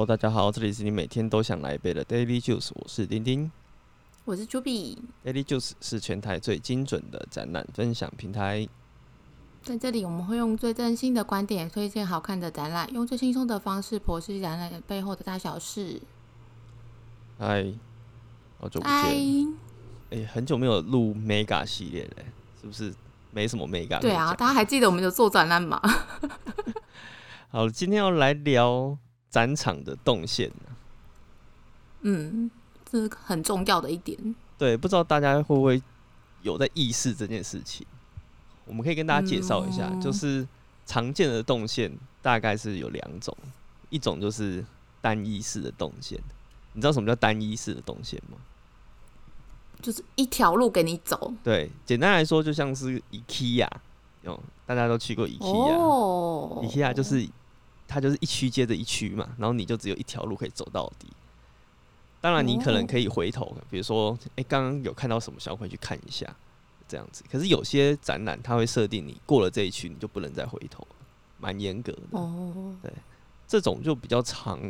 Hello，大家好，这里是你每天都想来一杯的 Daily Juice，我是丁丁。我是 Juby，Daily Juice 是全台最精准的展览分享平台。在这里我们会用最真心的观点推荐好看的展览，用最轻松的方式剖析展览背后的大小事。嗨，好久不嗨，见，哎、很久没有录 Mega 系列嘞，是不是？没什么 Mega 对啊，大家还记得我们有做展览吗？好，今天要来聊展场的动线。嗯，这是很重要的一点。对，不知道大家会不会有在意识这件事情？我们可以跟大家介绍一下，嗯就是常见的动线大概是有两种，一种就是单一式的动线。你知道什么叫单一式的动线吗？就是一条路给你走。对，简单来说就像是 IKEA，有大家都去过 IKEA，IKEA、就是它就是一区接着一区嘛，然后你就只有一条路可以走到底。当然，你可能哦可以回头，比如说，哎、刚刚有看到什么小鬼去看一下，这样子。可是有些展览它会设定你过了这一区，你就不能再回头，蛮严格的。哦，这种就比较常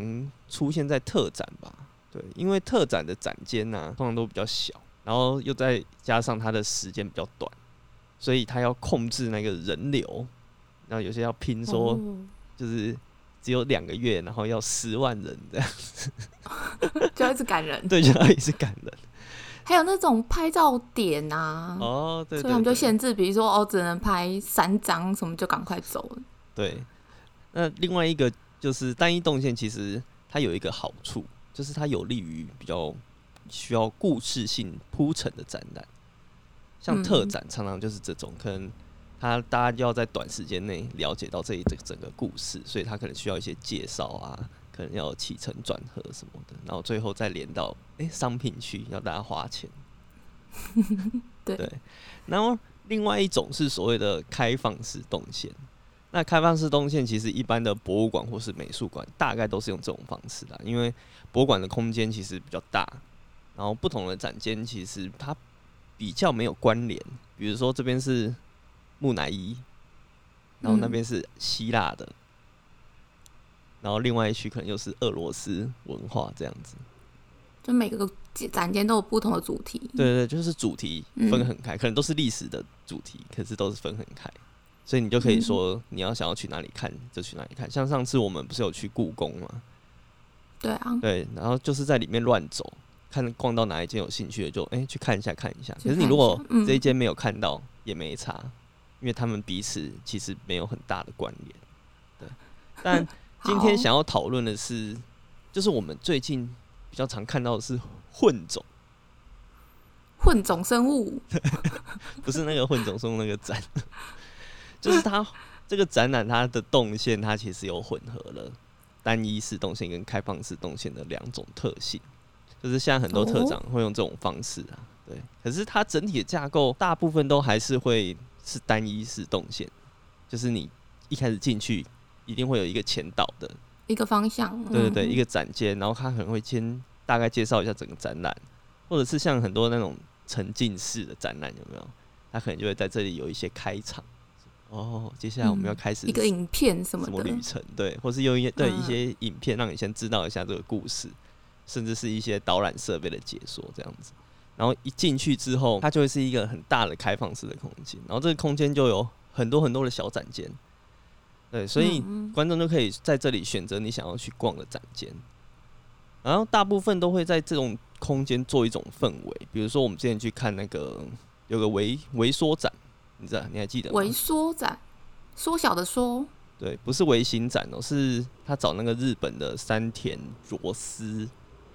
出现在特展吧，对，因为特展的展间呢、通常都比较小，然后又再加上它的时间比较短，所以它要控制那个人流，然后有些要拼说哦就是只有两个月，然后要十万人这样。子，就要一直赶人。对，就一直感人。还有那种拍照点啊，哦，对对所以他们就限制，比如说哦，只能拍三张，什么就赶快走。了。对，那另外一个就是单一动线，其实它有一个好处，就是它有利于比较需要故事性铺陈的展览，像特嗯展常常就是这种，可能它大家要在短时间内了解到这一这个整个故事，所以他可能需要一些介绍啊，可能要起承转合什么的，然后最后再连到诶商品区要大家花钱。对 对，然后另外一种是所谓的开放式动线。那开放式动线其实一般的博物馆或是美术馆大概都是用这种方式的，因为博物馆的空间其实比较大，然后不同的展间其实它比较没有关联。比如说这边是木乃伊，然后那嗯边是希腊的，然后另外一区可能又是俄罗斯文化这样子。就每个展间都有不同的主题。对对，对就是主题分嗯很开，可能都是历史的主题，可是都是分很开，所以你就可以嗯说你要想要去哪里看就去哪里看。像上次我们不是有去故宫吗，对啊，对，然后就是在里面乱走，看逛到哪一间有兴趣的就哎、去看一下看一下。可是你如果这一间没有看到也没差，因为他们彼此其实没有很大的关联。对，但今天想要讨论的是，就是我们最近比较常看到的是混种。混种生物，不是那个混种生物那个展，就是它这个展览它的动线，它其实有混合了单一式动线跟开放式动线的两种特性，就是现在很多特展会用这种方式啊，对。可是它整体的架构大部分都还是会是单一式动线，就是你一开始进去一定会有一个前导的，一个方向。对对对，嗯一个展间，然后他可能会先大概介绍一下整个展览，或者是像很多那种沉浸式的展览，有没有？他可能就会在这里有一些开场。哦，接下来我们要嗯开始一个影片什么的，什么旅程？对，或是用一些对一嗯些影片让你先知道一下这个故事，甚至是一些导览设备的解说这样子。然后一进去之后，它就会是一个很大的开放式的空间，然后这个空间就有很多很多的小展间。对，所以嗯观众就可以在这里选择你想要去逛的展间，然后大部分都会在这种空间做一种氛围，比如说我们之前去看那个有个微微缩展，你知道你还记得吗？微缩展，缩小的缩，对，不是微型展哦、是他找那个日本的山田卓司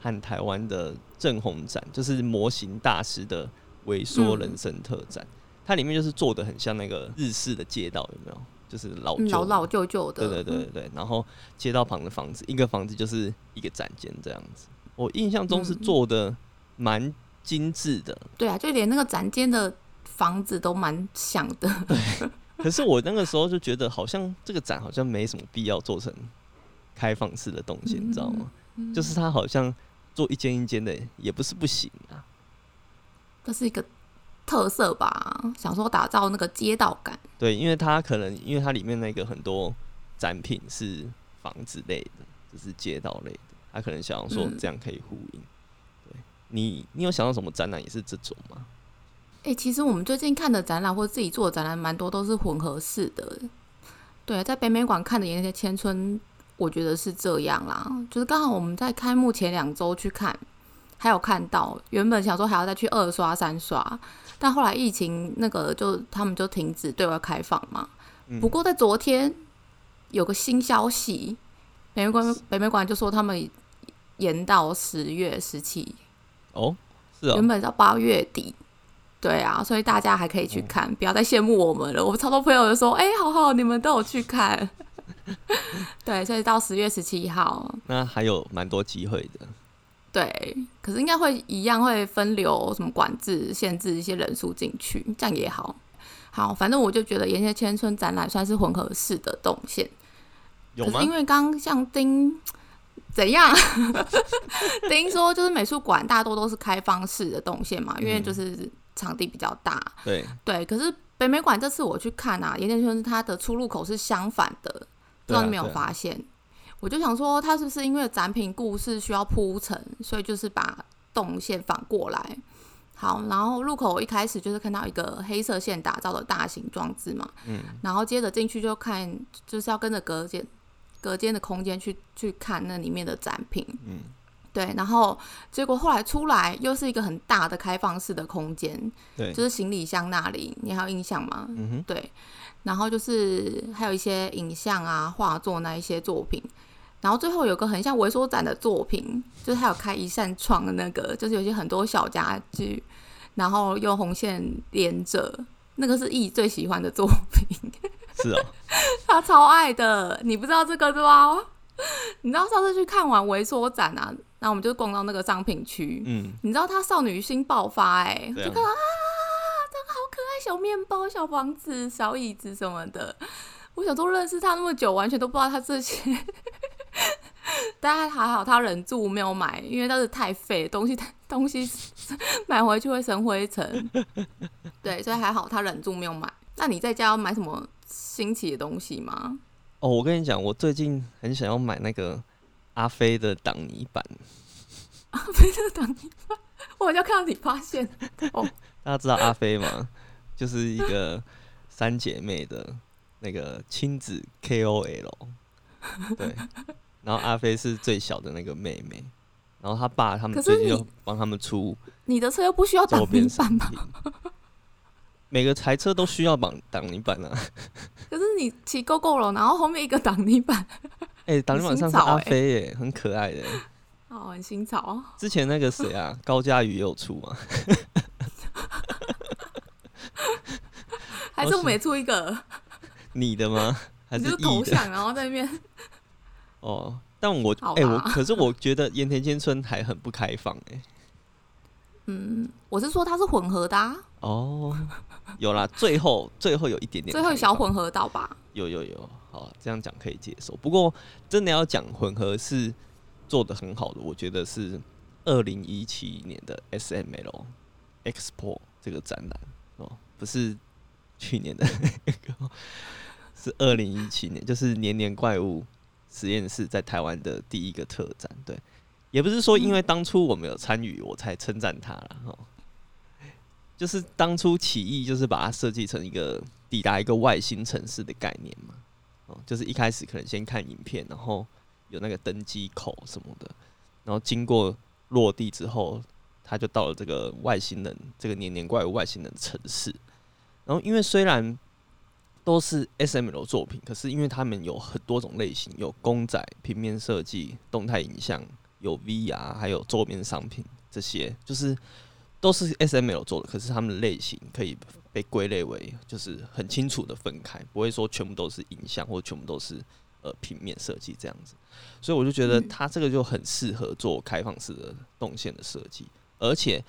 和台湾的正红展，就是模型大师的萎缩人生特展。它里面就是做的很像那个日式的街道，有没有？就是老旧嗯老老旧旧的。对对对对对，然后街道旁的房子，一个房子就是一个展间这样子。我印象中是嗯做的蛮精致的，对啊，就连那个展间的房子都蛮像的。可是我那个时候就觉得，好像这个展好像没什么必要做成开放式的东西，你知道吗？嗯就是它好像做一间一间的，也不是不行啊。这是一个特色吧，想说打造那个街道感。对，因为它可能因为它里面那个很多展品是房子类的，就是街道类的，他可能想要说这样可以呼应。对你，你有想到什么展览也是这种吗？哎，其实我们最近看的展览或者自己做的展览，蛮多都是混合式的。对，在北美馆看的也那些千春，我觉得是这样啦。就是刚好我们在开幕前两周去看，还有看到原本想说还要再去二刷三刷，但后来疫情那个就他们就停止对外开放嘛。不过在昨天有个新消息，北美馆北美馆就说他们延到十月十七。哦，是啊，原本到八月底。对啊，所以大家还可以去看，不要再羡慕我们了。我们超多朋友就说：“哎，好好，你们都有去看。” 对，所以到十月十七号，那还有蛮多机会的。对，可是应该会一样会分流，什么管制、限制一些人数进去，这样也好。好，反正我就觉得沿线千村展览算是混合式的动线。有吗？因为刚像丁怎样？丁说就是美术馆大多都是开放式的动线嘛，因为就是。场地比较大，对对，可是北美馆这次我去看啊，盐田村它的出入口是相反的，不知道你没有发现？我就想说，他是不是因为展品故事需要铺陈，所以就是把动线反过来？好，然后入口一开始就是看到一个黑色线打造的大型装置嘛，嗯，然后接着进去就看，就是要跟着隔间隔间的空间去去看那里面的展品，嗯。对，然后结果后来出来又是一个很大的开放式的空间，对，就是行李箱那里，你还有印象吗？嗯哼，对，然后就是还有一些影像啊、画作那一些作品，然后最后有个很像微缩展的作品，就是还有开一扇窗的那个，就是有些很多小家具，然后用红线连着，那个是易最喜欢的作品，是哦，他超爱的，你不知道这个对吧？你知道上次去看完微缩展啊？那我们就逛到那个商品区，嗯，你知道他少女心爆发，哎，就看到啊，这个好可爱，小面包、小房子、小椅子什么的。我想都认识他那么久，完全都不知道他这些。但还好他忍住没有买，因为那是太废东西，东西买回去会生灰尘。对，所以还好他忍住没有买。那你在家要买什么新奇的东西吗？哦，我跟你讲，我最近很想要买那个。阿飞的挡泥板，阿飞的挡泥板，我好像看到你发现 哦。大家知道阿飞吗？就是一个三姐妹的那个亲子 KOL，对。然后阿飞是最小的那个妹妹，然后他爸他们最近又帮他们出。你的车又不需要挡泥板吗？每个台车都需要绑挡泥板啊。可是你骑 GoGo 了，然后后面一个挡泥板。哎，挡泥板上是阿飞耶，很可爱的。哦，很新潮。之前那个谁啊，高佳宇也有出吗？还是我每出一个？你的吗？还是头像，然后在那边。哦，但我哎，我可是我觉得盐田千村还很不开放哎。嗯，我是说它是混合的。哦，有啦，最后最后有一点点，最后小混合到吧？有有有。好，这样讲可以接受。不过，真的要讲混合是做的很好的，我觉得是二零一七年的 S M L Expo 这个展览哦，不是去年的那 个，是二零一七年，就是年年怪物实验室在台湾的第一个特展。对，也不是说因为当初我没有参与，我才称赞他了哈。就是当初起义，就是把它设计成一个抵达一个外星城市的概念嘛。哦，就是一开始可能先看影片，然后有那个登机口什么的，然后经过落地之后，他就到了这个外星人这个年年怪物外星人城市。然后因为虽然都是 S M L 作品，可是因为他们有很多种类型，有公仔、平面设计、动态影像，有 V R，还有桌面商品，这些就是都是 S M L 做的，可是他们的类型可以。被归类为就是很清楚的分开，不会说全部都是影像或全部都是呃平面设计这样子，所以我就觉得它这个就很适合做开放式的动线的设计，而且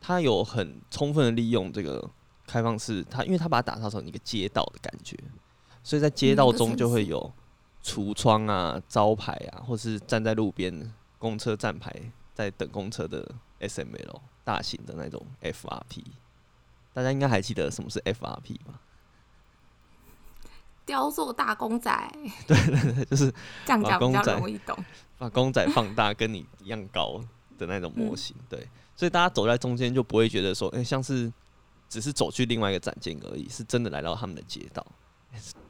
它有很充分的利用这个开放式，它因为它把它打造成一个街道的感觉，所以在街道中就会有橱窗啊、招牌啊，或是站在路边公车站牌在等公车的 S M L 大型的那种 F R P。大家应该还记得什么是 FRP 吧？雕塑大公仔，对对对，就是这样讲比较把公仔容易懂。把公仔放大，跟你一样高的那种模型。对，所以大家走在中间就不会觉得说，哎、像是只是走去另外一个展间而已，是真的来到他们的街道。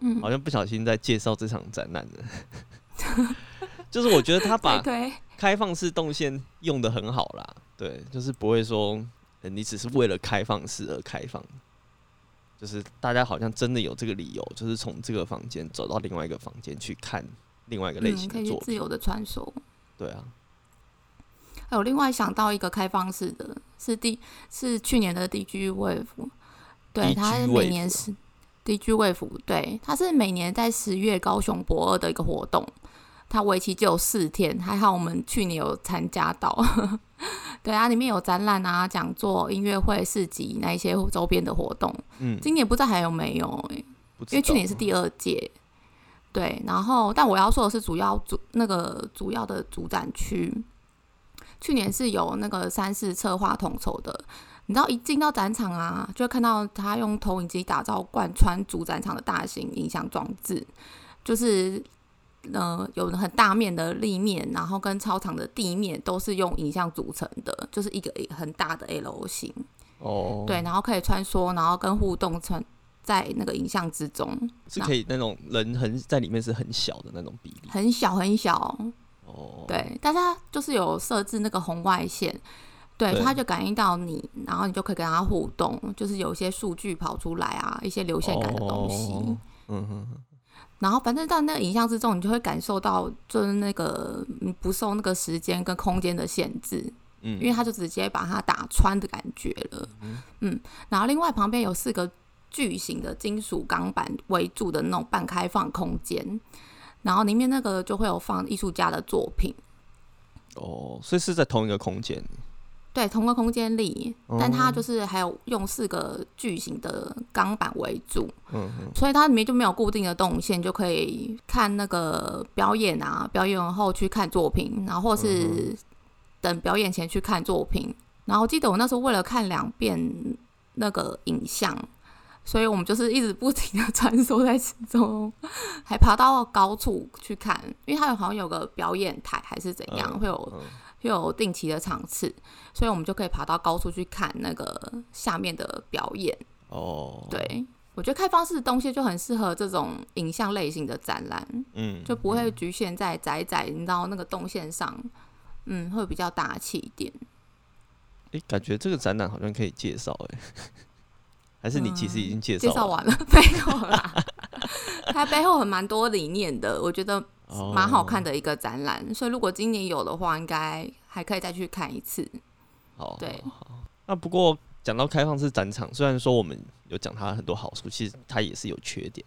嗯，好像不小心在介绍这场展览了。就是我觉得他把，开放式动线用的很好啦，对，就是不会说、呃你只是为了开放式而开放，就是大家好像真的有这个理由，就是从这个房间走到另外一个房间去看另外一个类型的作品。自由的穿梭。对啊，还有另外想到一个开放式的，是第是去年的 DG Wave，对它每年是 DG Wave，对，它是每年在十月高雄博二的一个活动，它为期只有四天，还好我们去年有参加到，对啊，里面有展览啊、讲座、音乐会、市集那一些周边的活动，嗯，今年不知道还有没有因为去年是第二届，对，然后但我要说的是主要主那个主要的主展区，去年是有那个三四策划统筹的。你知道一进到展场啊，就会看到他用投影机打造贯穿主展场的大型影像装置，就是呃有很大面的立面，然后跟操场的地面都是用影像组成的，就是一个很大的 L 型。哦，对，，然后可以穿梭，然后跟互动穿在那个影像之中，是可以那种人很在里面是很小的那种比例。很小很小，哦，，对，但是它就是有设置那个红外线，对，对它就感应到你，然后你就可以跟它互动，就是有一些数据跑出来啊，一些流线感的东西。哦嗯然后反正到那个影像之中，你就会感受到，就是那个不受那个时间跟空间的限制，嗯，因为它就直接把它打穿的感觉了。嗯，然后另外旁边有四个巨型的金属钢板围住的那种半开放空间，然后里面那个就会有放艺术家的作品，哦，所以是在同一个空间。对，同个空间里，但它哦就是还有用四个巨型的钢板为主，所以它里面就没有固定的动线，就可以看那个表演啊，表演完后去看作品，然后或是等表演前去看作品。然后记得我那时候为了看两遍那个影像，所以我们就是一直不停的穿梭在其中，还爬到高处去看，因为它有好像有个表演台还是怎样，嗯会有嗯会有定期的场次，所以我们就可以爬到高处去看那个下面的表演。哦，，对，我觉得开放式的东西就很适合这种影像类型的展览，嗯，就不会局限在窄窄，你知道那个动线上，嗯，会比较大气一点。诶，感觉这个展览好像可以介绍，哎，还是你其实已经介介绍绍完了，没有啦。它背后很蛮多理念的，我觉得哦蛮好看的一个展览，所以如果今年有的话，应该还可以再去看一次。好，对那不过讲到开放式展场，虽然说我们有讲它很多好处，其实它也是有缺点，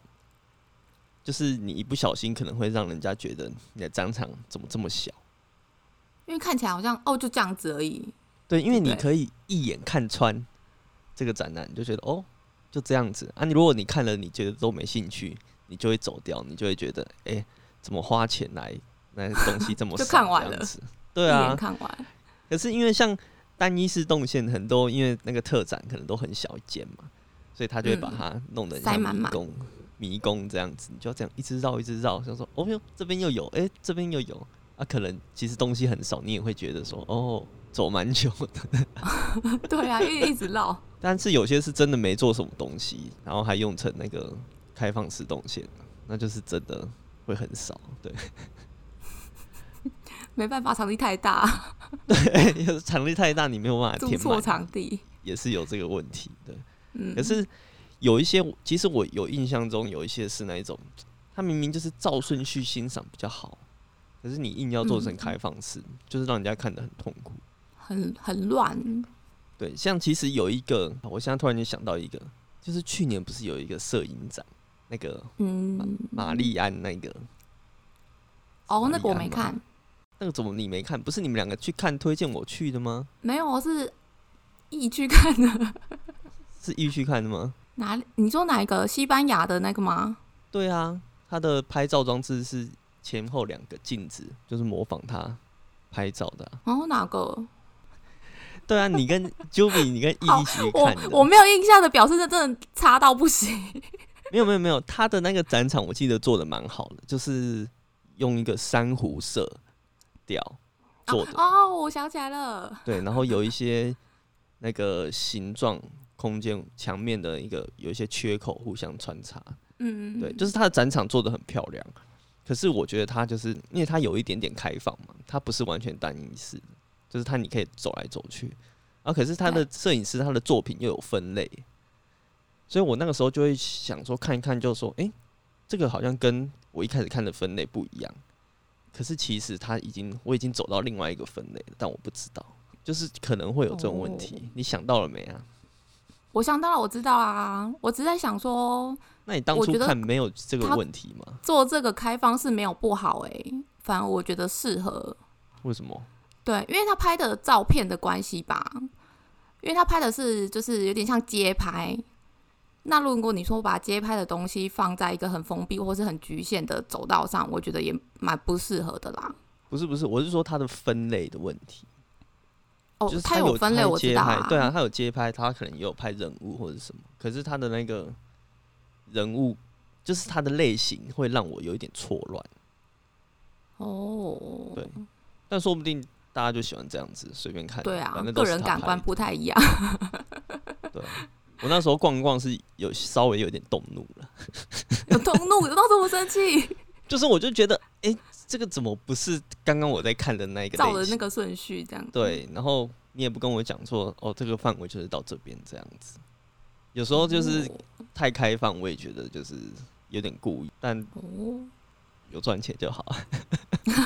就是你一不小心可能会让人家觉得你的展场怎么这么小。因为看起来好像哦就这样子而已，对，因为你可以一眼看穿这个展览，你就觉得哦，就这样子啊。你如果你看了，你觉得都没兴趣，你就会走掉，你就会觉得，哎、怎么花钱来那东西这么 就少看完了对啊。看完，可是因为像单一式动线，很多因为那个特展可能都很小一间嘛，所以他就会把嗯它弄得塞满满迷宫，迷宫这样子，你就要这样一直绕一直绕，想说哦哟这边又有，哎、这边又有啊，可能其实东西很少，你也会觉得说哦走蛮久的。对啊，因为一直绕。但是有些是真的没做什么东西，然后还用成那个开放式动线，那就是真的会很少。对，没办法，场地太大，对，场地太大，你没有办法填满，场地。也是有这个问题。对，嗯，可是有一些，其实我有印象中有一些是那一种，它明明就是照顺序欣赏比较好，可是你硬要做成嗯开放式，就是让人家看得很痛苦。很很乱。对，像其实有一个，我现在突然间想到一个，就是去年不是有一个摄影展，那个嗯，玛丽安那个。哦，那个我没看，那个怎么你没看？不是你们两个去看推荐我去的吗？没有，我是一去看的。是一去看的吗？哪里？你说哪一个？西班牙的那个吗？对啊，他的拍照装置是前后两个镜子，就是模仿他拍照的啊、哦，哪个？对啊，你跟 Juby，你跟 E 好一起去看的。我没有印象的，表示这真的差到不行。没有没有没有，他的那个展场我记得做的蛮好的，就是用一个珊瑚色调做的。哦，我想起来了。对，然后有一些那个形状空间墙面的一个有一些缺口互相穿插。嗯，对，就是他的展场做的很漂亮。可是我觉得他就是因为他有一点点开放嘛，他不是完全单一式，就是他你可以走来走去。啊，可是他的摄影师他的作品又有分类。所以我那个时候就会想说，看一看，就说，哎，这个好像跟我一开始看的分类不一样。可是其实他已经，我已经走到另外一个分类了，但我不知道，就是可能会有这种问题。你想到了没啊？我想到了，我知道啊。我只在想说，那你当初看没有这个问题吗？做这个开放是没有不好哎，反而我觉得适合。为什么？对，因为他拍的照片的关系吧，因为他拍的是就是有点像街拍。那如果你说把街拍的东西放在一个很封闭或是很局限的走道上，我觉得也蛮不适合的啦。不是不是，我是说它的分类的问题。哦，就是它有分类，我知道。对啊，它有街拍，它可能也有拍人物或者什么。可是它的那个人物，就是它的类型会让我有一点错乱。哦，对，但说不定大家就喜欢这样子随便看。对啊，个人感官不太一样。对。我那时候逛逛是有稍微有点动怒了，有动怒，有到这么生气？就是我就觉得，哎，这个怎么不是刚刚我在看的那个照的那个顺序这样？对，然后你也不跟我讲说，哦，这个范围就是到这边这样子。有时候就是太开放，我也觉得就是有点故意，但有赚钱就好。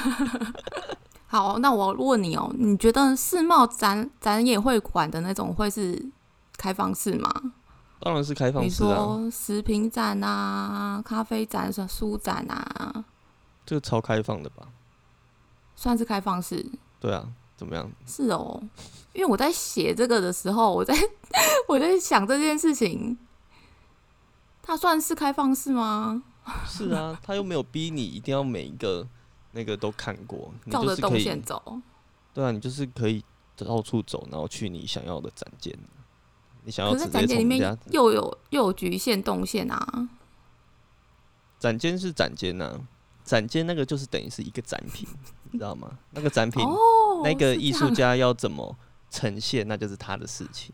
好，那我问你哦，你觉得世贸展展演会馆的那种会是？开放式吗？当然是开放式啊！你说食品展啊、咖啡展、书展啊，这个超开放的吧？算是开放式。对啊，怎么样？是哦，因为我在写这个的时候，我在 我在想这件事情，它算是开放式吗？是啊，他又没有逼你一定要每一个那个都看过，照着动线走。对啊，你就是可以到处走，然后去你想要的展件。你想要可是展间里面又有又有局限动线啊！展间是展间呐，展间那个就是等于是一个展品，你知道吗？那个展品，那个艺术家要怎么呈现，那就是他的事情。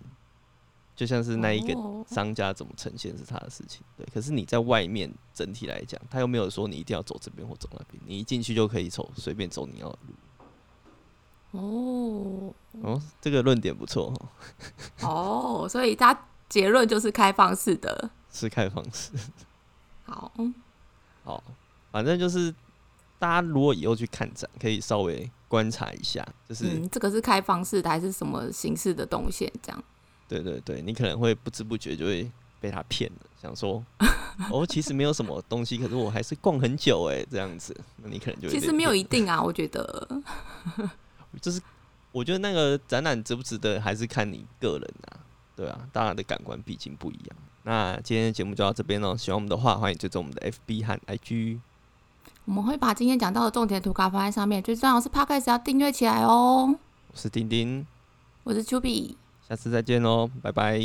就像是那一个商家怎么呈现是他的事情，对。可是你在外面整体来讲，他又没有说你一定要走这边或走那边，你一进去就可以走随便走你要的路。哦哦，这个论点不错哦。所以他结论就是开放式的，是开放式。好，好，反正就是大家如果以后去看展，可以稍微观察一下，就是这个是开放式的还是什么形式的动线？这样。对对对，你可能会不知不觉就会被他骗了，想说 哦，其实没有什么东西，可是我还是逛很久哎，这样子，那你可能就其实没有一定啊，我觉得。就是，我觉得那个展览值不值得，还是看你个人啊，对啊，大家的感官毕竟不一样。那今天的节目就到这边喽，喜欢我们的话，欢迎追踪我们的 FB 和 IG。我们会把今天讲到的重点图卡放在上面，最重要是 Podcast 要订阅起来哦。我是丁丁，我是 Chubby，下次再见喽，拜拜。